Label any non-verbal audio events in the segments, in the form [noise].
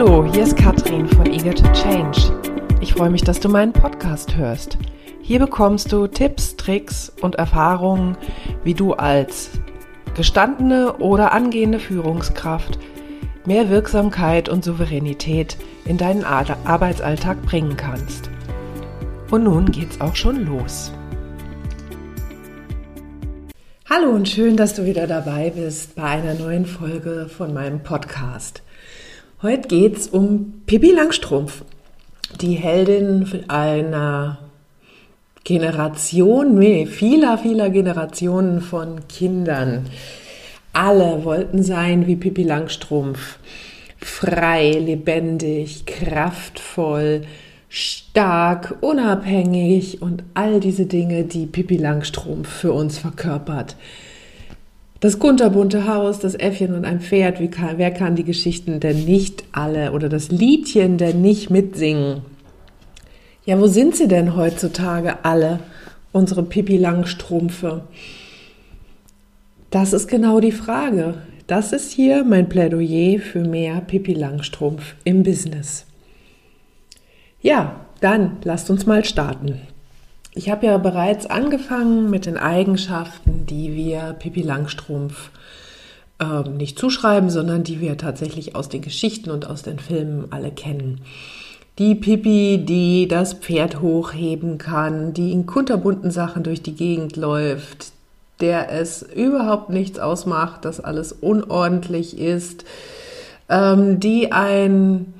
Hallo, hier ist Katrin von Eager to Change. Ich freue mich, dass du meinen Podcast hörst. Hier bekommst du Tipps, Tricks und Erfahrungen, wie du als gestandene oder angehende Führungskraft mehr Wirksamkeit und Souveränität in deinen Arbeitsalltag bringen kannst. Und nun geht's auch schon los. Hallo und schön, dass du wieder dabei bist bei einer neuen Folge von meinem Podcast. Heute geht's um Pippi Langstrumpf, die Heldin einer Generation, nee, vieler, vieler Generationen von Kindern. Alle wollten sein wie Pippi Langstrumpf. Frei, lebendig, kraftvoll, stark, unabhängig und all diese Dinge, die Pippi Langstrumpf für uns verkörpert. Das kunterbunte Haus, das Äffchen und ein Pferd, wie kann, wer kann die Geschichten denn nicht alle oder das Liedchen denn nicht mitsingen? Ja, wo sind sie denn heutzutage alle, unsere Pippi Langstrumpfe? Das ist genau die Frage. Das ist hier mein Plädoyer für mehr Pippi Langstrumpf im Business. Ja, dann lasst uns mal starten. Ich habe ja bereits angefangen mit den Eigenschaften, die wir Pippi Langstrumpf äh, nicht zuschreiben, sondern die wir tatsächlich aus den Geschichten und aus den Filmen alle kennen. Die Pippi, die das Pferd hochheben kann, die in kunterbunten Sachen durch die Gegend läuft, der es überhaupt nichts ausmacht, dass alles unordentlich ist, ähm, die ein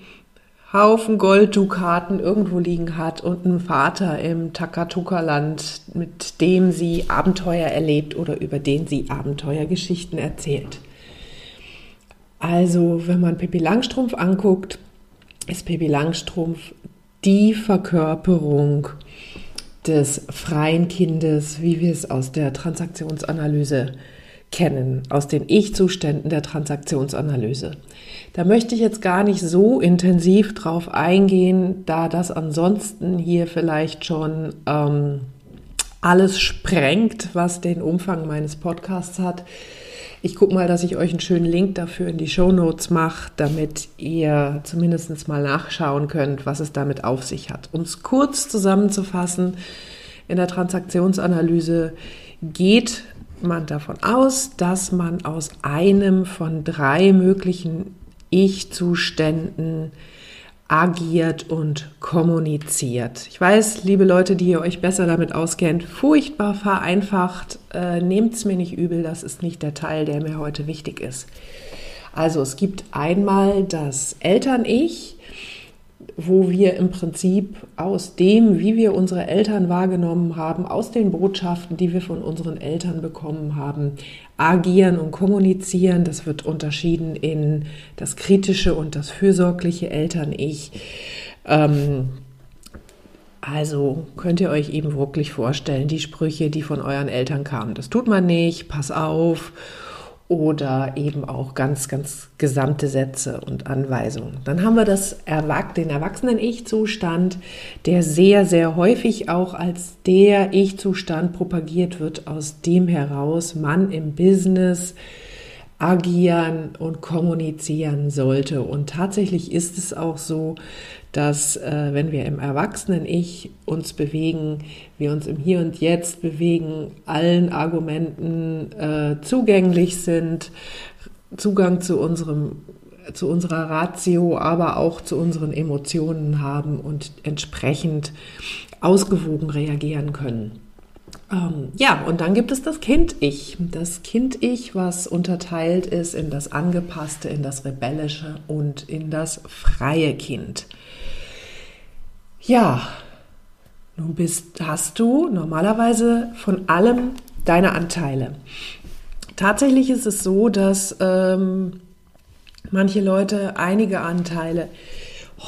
Haufen Golddukaten irgendwo liegen hat und einen Vater im Takatuka-Land, mit dem sie Abenteuer erlebt oder über den sie Abenteuergeschichten erzählt. Also, wenn man Pippi Langstrumpf anguckt, ist Pippi Langstrumpf die Verkörperung des freien Kindes, wie wir es aus der Transaktionsanalyse kennen, aus den Ich-Zuständen der Transaktionsanalyse. Da möchte ich jetzt gar nicht so intensiv drauf eingehen, da das ansonsten hier vielleicht schon ähm, alles sprengt, was den Umfang meines Podcasts hat. Ich gucke mal, dass ich euch einen schönen Link dafür in die Show Notes mache, damit ihr zumindest mal nachschauen könnt, was es damit auf sich hat. Um es kurz zusammenzufassen, in der Transaktionsanalyse geht man davon aus, dass man aus einem von drei möglichen Ich-Zuständen agiert und kommuniziert. Ich weiß, liebe Leute, die ihr euch besser damit auskennt, furchtbar vereinfacht, äh, nehmt es mir nicht übel, das ist nicht der Teil, der mir heute wichtig ist. Also es gibt einmal das Eltern-Ich, wo wir im Prinzip aus dem, wie wir unsere Eltern wahrgenommen haben, aus den Botschaften, die wir von unseren Eltern bekommen haben, agieren und kommunizieren. Das wird unterschieden in das kritische und das fürsorgliche Eltern-Ich. Ähm, also könnt ihr euch eben wirklich vorstellen, die Sprüche, die von euren Eltern kamen. Das tut man nicht, pass auf oder eben auch ganz, ganz gesamte Sätze und Anweisungen. Dann haben wir das Erwach den Erwachsenen-Ich-Zustand, der sehr, sehr häufig auch als der Ich-Zustand propagiert wird, aus dem heraus man im Business agieren und kommunizieren sollte. Und tatsächlich ist es auch so, dass äh, wenn wir im Erwachsenen-Ich uns bewegen, wir uns im Hier und Jetzt bewegen, allen Argumenten äh, zugänglich sind, Zugang zu unserem zu unserer Ratio, aber auch zu unseren Emotionen haben und entsprechend ausgewogen reagieren können. Ähm, ja, und dann gibt es das Kind-Ich. Das Kind-Ich, was unterteilt ist in das angepasste, in das rebellische und in das freie Kind. Ja, nun bist, hast du normalerweise von allem deine Anteile. Tatsächlich ist es so, dass ähm, manche Leute einige Anteile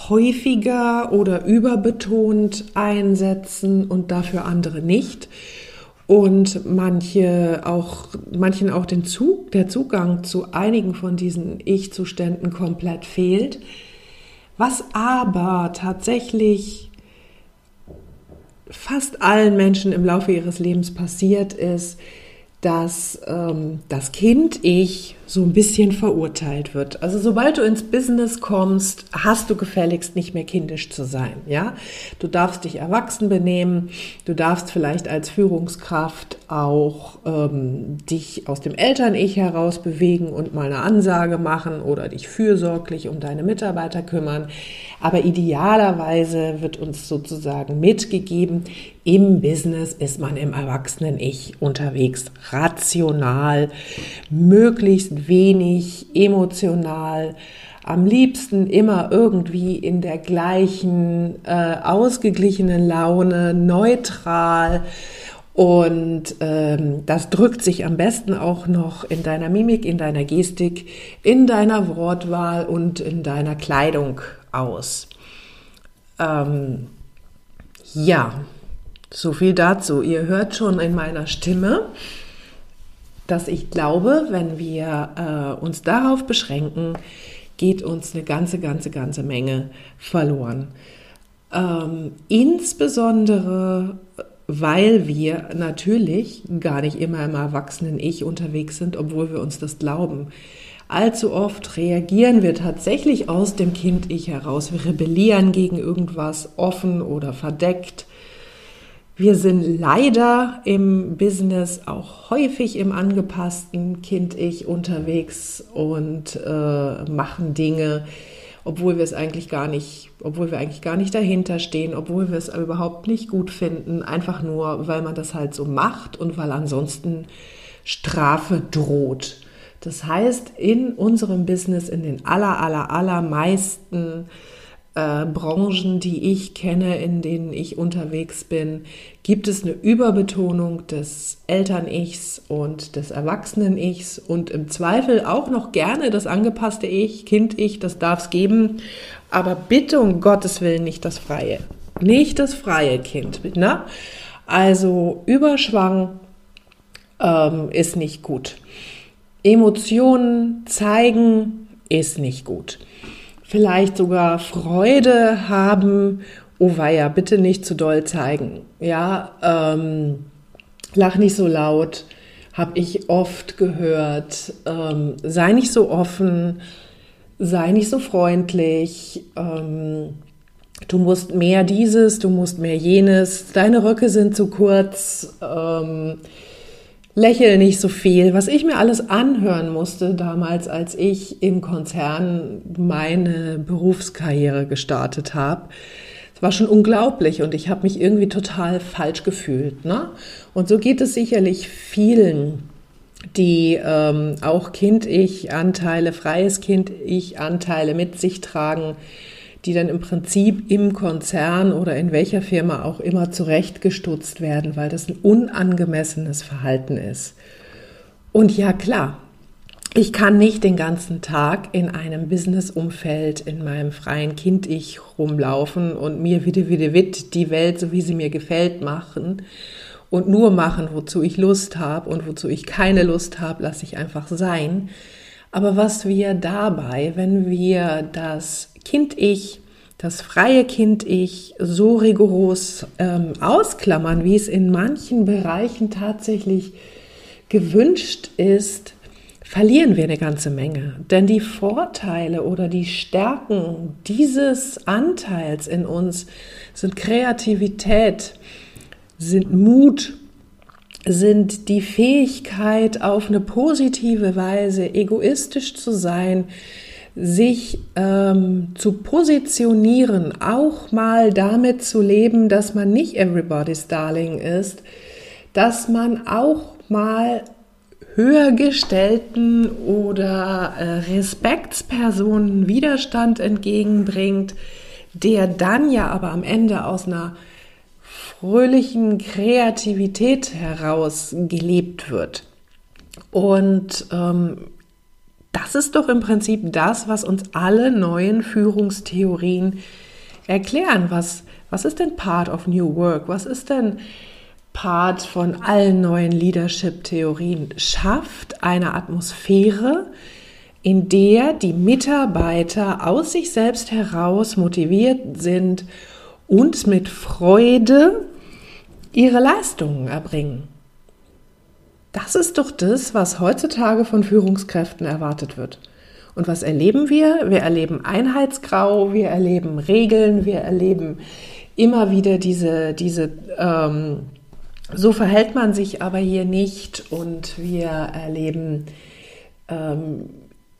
häufiger oder überbetont einsetzen und dafür andere nicht. Und manche auch, manchen auch den Zug, der Zugang zu einigen von diesen Ich-Zuständen komplett fehlt. Was aber tatsächlich fast allen Menschen im Laufe ihres Lebens passiert ist, dass ähm, das Kind-Ich so ein bisschen verurteilt wird. Also sobald du ins Business kommst, hast du gefälligst nicht mehr kindisch zu sein. Ja, du darfst dich erwachsen benehmen. Du darfst vielleicht als Führungskraft auch ähm, dich aus dem Eltern-Ich heraus bewegen und mal eine Ansage machen oder dich fürsorglich um deine Mitarbeiter kümmern. Aber idealerweise wird uns sozusagen mitgegeben, im Business ist man im Erwachsenen-Ich unterwegs, rational, möglichst wenig emotional, am liebsten immer irgendwie in der gleichen äh, ausgeglichenen Laune, neutral. Und ähm, das drückt sich am besten auch noch in deiner Mimik, in deiner Gestik, in deiner Wortwahl und in deiner Kleidung aus. Ähm, ja, so viel dazu. Ihr hört schon in meiner Stimme, dass ich glaube, wenn wir äh, uns darauf beschränken, geht uns eine ganze, ganze, ganze Menge verloren. Ähm, insbesondere, weil wir natürlich gar nicht immer im Erwachsenen-Ich unterwegs sind, obwohl wir uns das glauben. Allzu oft reagieren wir tatsächlich aus dem Kind-Ich heraus. Wir rebellieren gegen irgendwas offen oder verdeckt. Wir sind leider im Business auch häufig im angepassten Kind-Ich unterwegs und äh, machen Dinge, obwohl wir es eigentlich gar nicht, obwohl wir eigentlich gar nicht dahinter stehen, obwohl wir es überhaupt nicht gut finden, einfach nur, weil man das halt so macht und weil ansonsten Strafe droht. Das heißt, in unserem Business, in den aller, aller, allermeisten äh, Branchen, die ich kenne, in denen ich unterwegs bin, gibt es eine Überbetonung des Eltern-Ichs und des Erwachsenen-Ichs und im Zweifel auch noch gerne das angepasste Ich, Kind-Ich, das darf es geben, aber bitte um Gottes Willen nicht das Freie. Nicht das freie Kind. Ne? Also Überschwang ähm, ist nicht gut. Emotionen zeigen ist nicht gut vielleicht sogar Freude haben. Oh weia, bitte nicht zu doll zeigen. Ja, ähm, lach nicht so laut, habe ich oft gehört. Ähm, sei nicht so offen, sei nicht so freundlich. Ähm, du musst mehr dieses, du musst mehr jenes. Deine Röcke sind zu kurz. Ähm, lächel nicht so viel, was ich mir alles anhören musste damals, als ich im Konzern meine Berufskarriere gestartet habe. War schon unglaublich und ich habe mich irgendwie total falsch gefühlt. Ne? Und so geht es sicherlich vielen, die ähm, auch Kind-Ich-Anteile, freies Kind-Ich-Anteile mit sich tragen, die dann im Prinzip im Konzern oder in welcher Firma auch immer zurechtgestutzt werden, weil das ein unangemessenes Verhalten ist. Und ja, klar, ich kann nicht den ganzen Tag in einem Business-Umfeld, in meinem freien Kind-Ich rumlaufen und mir wieder, wieder, witt die Welt, so wie sie mir gefällt, machen und nur machen, wozu ich Lust habe und wozu ich keine Lust habe, lasse ich einfach sein. Aber was wir dabei, wenn wir das Kind-Ich, das freie Kind-Ich so rigoros ähm, ausklammern, wie es in manchen Bereichen tatsächlich gewünscht ist, verlieren wir eine ganze Menge. Denn die Vorteile oder die Stärken dieses Anteils in uns sind Kreativität, sind Mut, sind die Fähigkeit, auf eine positive Weise egoistisch zu sein, sich ähm, zu positionieren, auch mal damit zu leben, dass man nicht everybody's Darling ist, dass man auch mal höher gestellten oder äh, Respektspersonen Widerstand entgegenbringt, der dann ja aber am Ende aus einer fröhlichen Kreativität heraus gelebt wird. Und ähm, das ist doch im Prinzip das, was uns alle neuen Führungstheorien erklären. Was, was ist denn Part of New Work? Was ist denn Part von allen neuen Leadership-Theorien? Schafft eine Atmosphäre, in der die Mitarbeiter aus sich selbst heraus motiviert sind und mit Freude ihre Leistungen erbringen. Das ist doch das, was heutzutage von Führungskräften erwartet wird. Und was erleben wir? Wir erleben Einheitsgrau, wir erleben Regeln, wir erleben immer wieder diese, diese ähm, so verhält man sich aber hier nicht und wir erleben ähm,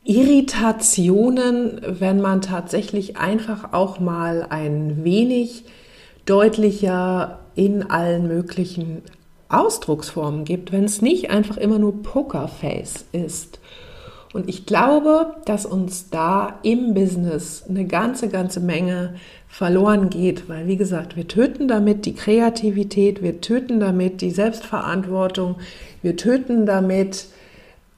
Irritationen, wenn man tatsächlich einfach auch mal ein wenig deutlicher in allen möglichen Ausdrucksformen gibt, wenn es nicht einfach immer nur Pokerface ist. Und ich glaube, dass uns da im Business eine ganze, ganze Menge verloren geht, weil wie gesagt, wir töten damit die Kreativität, wir töten damit die Selbstverantwortung, wir töten damit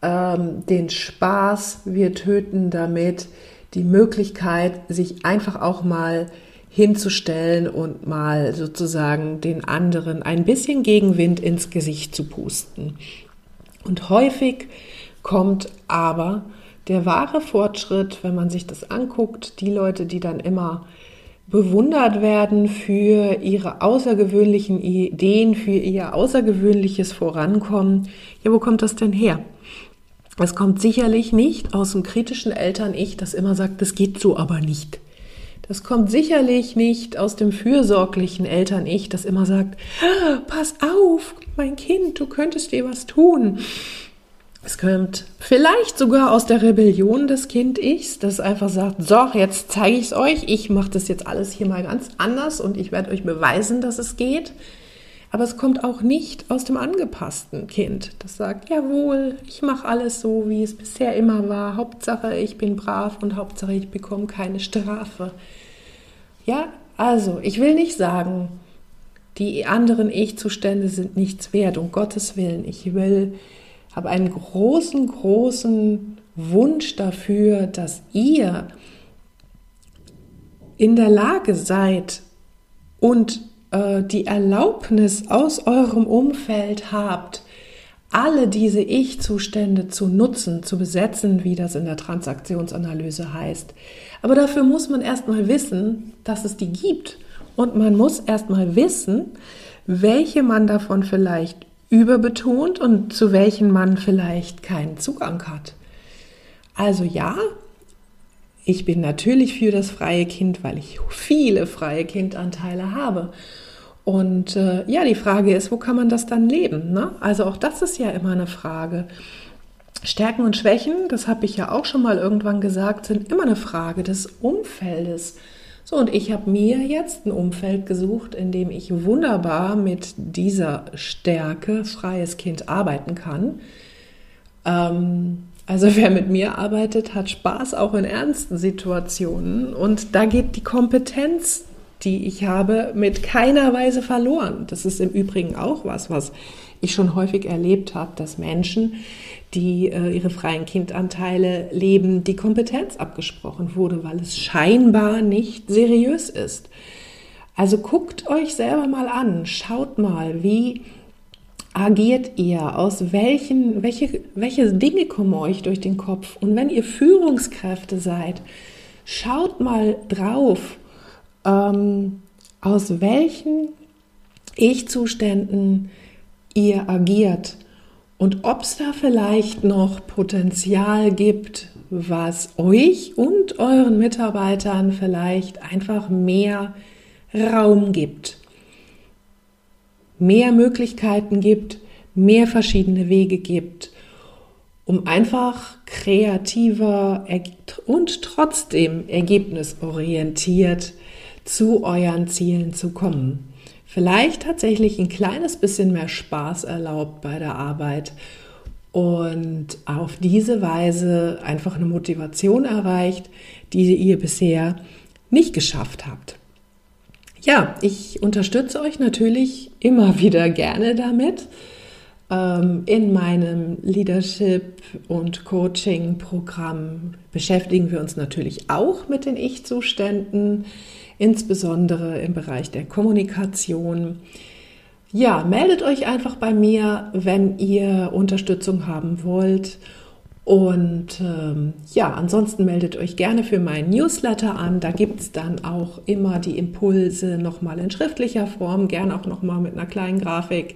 ähm, den Spaß, wir töten damit die Möglichkeit, sich einfach auch mal hinzustellen und mal sozusagen den anderen ein bisschen Gegenwind ins Gesicht zu pusten. Und häufig kommt aber der wahre Fortschritt, wenn man sich das anguckt, die Leute, die dann immer bewundert werden für ihre außergewöhnlichen Ideen, für ihr außergewöhnliches Vorankommen. Ja, wo kommt das denn her? Es kommt sicherlich nicht aus dem kritischen Eltern-Ich, das immer sagt, das geht so aber nicht. Das kommt sicherlich nicht aus dem fürsorglichen Eltern-Ich, das immer sagt, ah, pass auf, mein Kind, du könntest dir was tun. Es kommt vielleicht sogar aus der Rebellion des Kind-Ichs, das einfach sagt, so, jetzt zeige ich es euch, ich mache das jetzt alles hier mal ganz anders und ich werde euch beweisen, dass es geht. Aber es kommt auch nicht aus dem angepassten Kind, das sagt, jawohl, ich mache alles so, wie es bisher immer war. Hauptsache, ich bin brav und Hauptsache, ich bekomme keine Strafe. Ja, also, ich will nicht sagen, die anderen Ich-Zustände sind nichts wert, um Gottes Willen. Ich will habe einen großen, großen Wunsch dafür, dass ihr in der Lage seid und äh, die Erlaubnis aus eurem Umfeld habt, alle diese Ich-Zustände zu nutzen, zu besetzen, wie das in der Transaktionsanalyse heißt. Aber dafür muss man erstmal wissen, dass es die gibt. Und man muss erstmal wissen, welche man davon vielleicht überbetont und zu welchen man vielleicht keinen Zugang hat. Also ja, ich bin natürlich für das freie Kind, weil ich viele freie Kindanteile habe. Und äh, ja, die Frage ist, wo kann man das dann leben? Ne? Also auch das ist ja immer eine Frage. Stärken und Schwächen, das habe ich ja auch schon mal irgendwann gesagt, sind immer eine Frage des Umfeldes. So, und ich habe mir jetzt ein Umfeld gesucht, in dem ich wunderbar mit dieser Stärke freies Kind arbeiten kann. Ähm, also wer mit mir arbeitet, hat Spaß auch in ernsten Situationen und da geht die Kompetenz, die ich habe, mit keiner Weise verloren. Das ist im Übrigen auch was, was ich schon häufig erlebt habe, dass Menschen, die äh, ihre freien Kindanteile leben, die Kompetenz abgesprochen wurde, weil es scheinbar nicht seriös ist. Also guckt euch selber mal an, schaut mal, wie agiert ihr, aus welchen, welche, welche Dinge kommen euch durch den Kopf. Und wenn ihr Führungskräfte seid, schaut mal drauf, ähm, aus welchen Ich-Zuständen ihr agiert und ob es da vielleicht noch Potenzial gibt, was euch und euren Mitarbeitern vielleicht einfach mehr Raum gibt, mehr Möglichkeiten gibt, mehr verschiedene Wege gibt, um einfach kreativer und trotzdem ergebnisorientiert zu euren Zielen zu kommen vielleicht tatsächlich ein kleines bisschen mehr Spaß erlaubt bei der Arbeit und auf diese Weise einfach eine Motivation erreicht, die ihr bisher nicht geschafft habt. Ja, ich unterstütze euch natürlich immer [laughs] wieder gerne damit. Ähm, in meinem Leadership- und Coaching-Programm beschäftigen wir uns natürlich auch mit den Ich-Zuständen insbesondere im Bereich der Kommunikation. Ja, meldet euch einfach bei mir, wenn ihr Unterstützung haben wollt. Und ähm, ja, ansonsten meldet euch gerne für meinen Newsletter an. Da gibt es dann auch immer die Impulse nochmal in schriftlicher Form, gerne auch nochmal mit einer kleinen Grafik,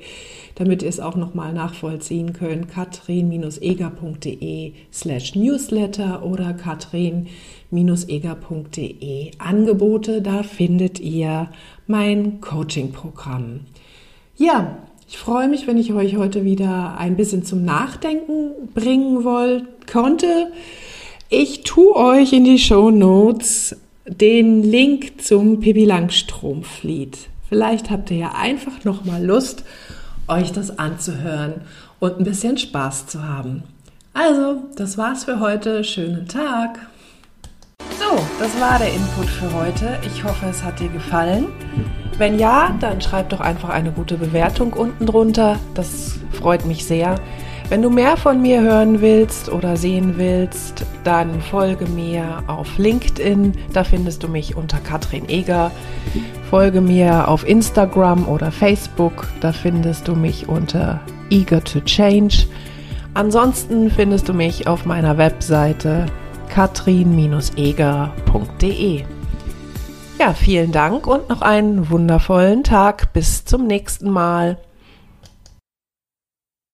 damit ihr es auch nochmal nachvollziehen könnt. katrin-eger.de slash Newsletter oder katrin-eger.de Angebote. Da findet ihr mein Coaching-Programm. Ja, ich freue mich, wenn ich euch heute wieder ein bisschen zum Nachdenken bringen wollt, konnte. Ich tue euch in die Show Notes den Link zum Pippi Langstrumpf-Lied. Vielleicht habt ihr ja einfach noch mal Lust, euch das anzuhören und ein bisschen Spaß zu haben. Also, das war's für heute. Schönen Tag. So, das war der Input für heute. Ich hoffe, es hat dir gefallen. Wenn ja, dann schreib doch einfach eine gute Bewertung unten drunter. Das freut mich sehr. Wenn du mehr von mir hören willst oder sehen willst, dann folge mir auf LinkedIn. Da findest du mich unter Katrin Eger. Folge mir auf Instagram oder Facebook. Da findest du mich unter Eager to Change. Ansonsten findest du mich auf meiner Webseite katrin-eger.de. Ja, vielen Dank und noch einen wundervollen Tag. Bis zum nächsten Mal.